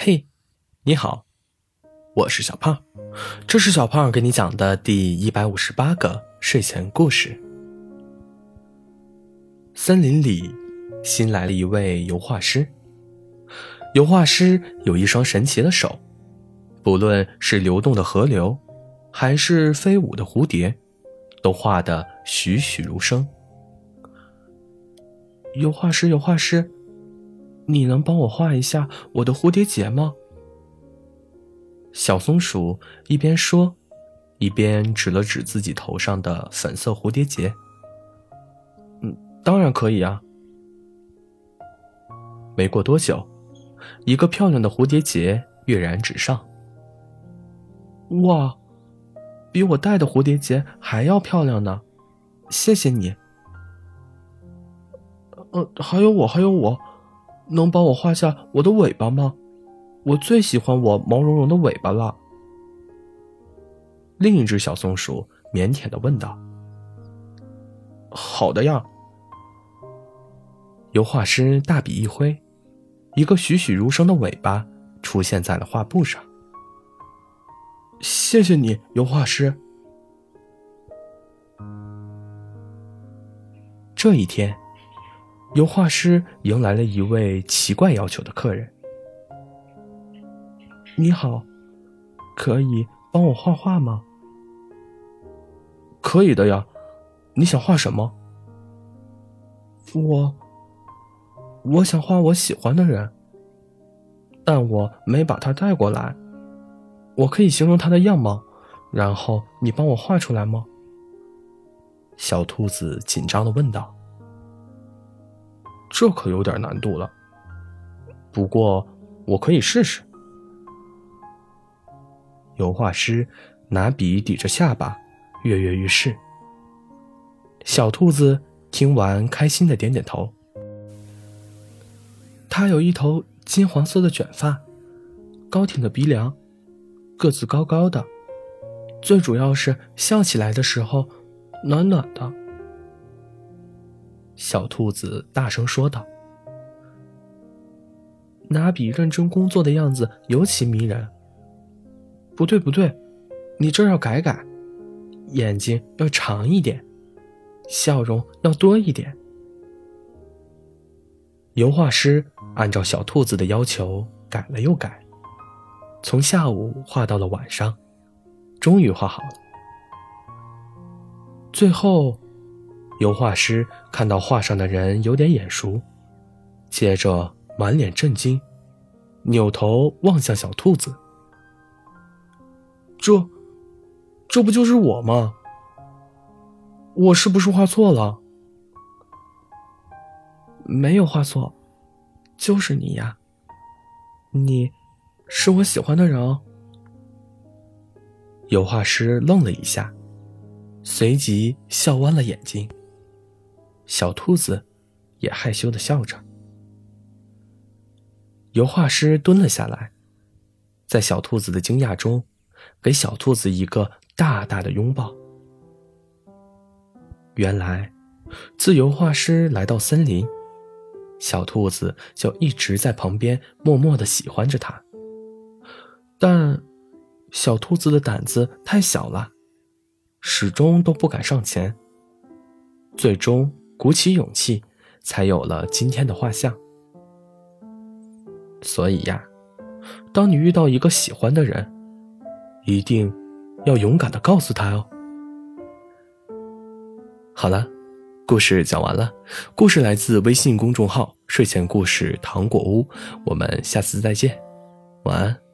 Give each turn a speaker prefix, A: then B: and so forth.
A: 嘿，你好，我是小胖，这是小胖给你讲的第一百五十八个睡前故事。森林里新来了一位油画师，油画师有一双神奇的手，不论是流动的河流，还是飞舞的蝴蝶，都画得栩栩如生。油画师，油画师。你能帮我画一下我的蝴蝶结吗？小松鼠一边说，一边指了指自己头上的粉色蝴蝶结。嗯，当然可以啊。没过多久，一个漂亮的蝴蝶结跃然纸上。哇，比我戴的蝴蝶结还要漂亮呢！谢谢你。呃，还有我，还有我。能帮我画下我的尾巴吗？我最喜欢我毛茸茸的尾巴了。另一只小松鼠腼腆的问道：“好的呀。”油画师大笔一挥，一个栩栩如生的尾巴出现在了画布上。谢谢你，油画师。这一天。油画师迎来了一位奇怪要求的客人。你好，可以帮我画画吗？可以的呀，你想画什么？我，我想画我喜欢的人，但我没把他带过来。我可以形容他的样貌，然后你帮我画出来吗？小兔子紧张的问道。这可有点难度了，不过我可以试试。油画师拿笔抵着下巴，跃跃欲试。小兔子听完，开心的点点头。它有一头金黄色的卷发，高挺的鼻梁，个子高高的，最主要是笑起来的时候，暖暖的。小兔子大声说道：“拿笔认真工作的样子尤其迷人。”不对，不对，你这要改改，眼睛要长一点，笑容要多一点。油画师按照小兔子的要求改了又改，从下午画到了晚上，终于画好了。最后。油画师看到画上的人有点眼熟，接着满脸震惊，扭头望向小兔子：“这，这不就是我吗？我是不是画错了？”“没有画错，就是你呀，你，是我喜欢的人哦。”油画师愣了一下，随即笑弯了眼睛。小兔子也害羞的笑着。油画师蹲了下来，在小兔子的惊讶中，给小兔子一个大大的拥抱。原来，自由画师来到森林，小兔子就一直在旁边默默的喜欢着他。但，小兔子的胆子太小了，始终都不敢上前。最终。鼓起勇气，才有了今天的画像。所以呀，当你遇到一个喜欢的人，一定要勇敢的告诉他哦。好了，故事讲完了。故事来自微信公众号“睡前故事糖果屋”，我们下次再见，晚安。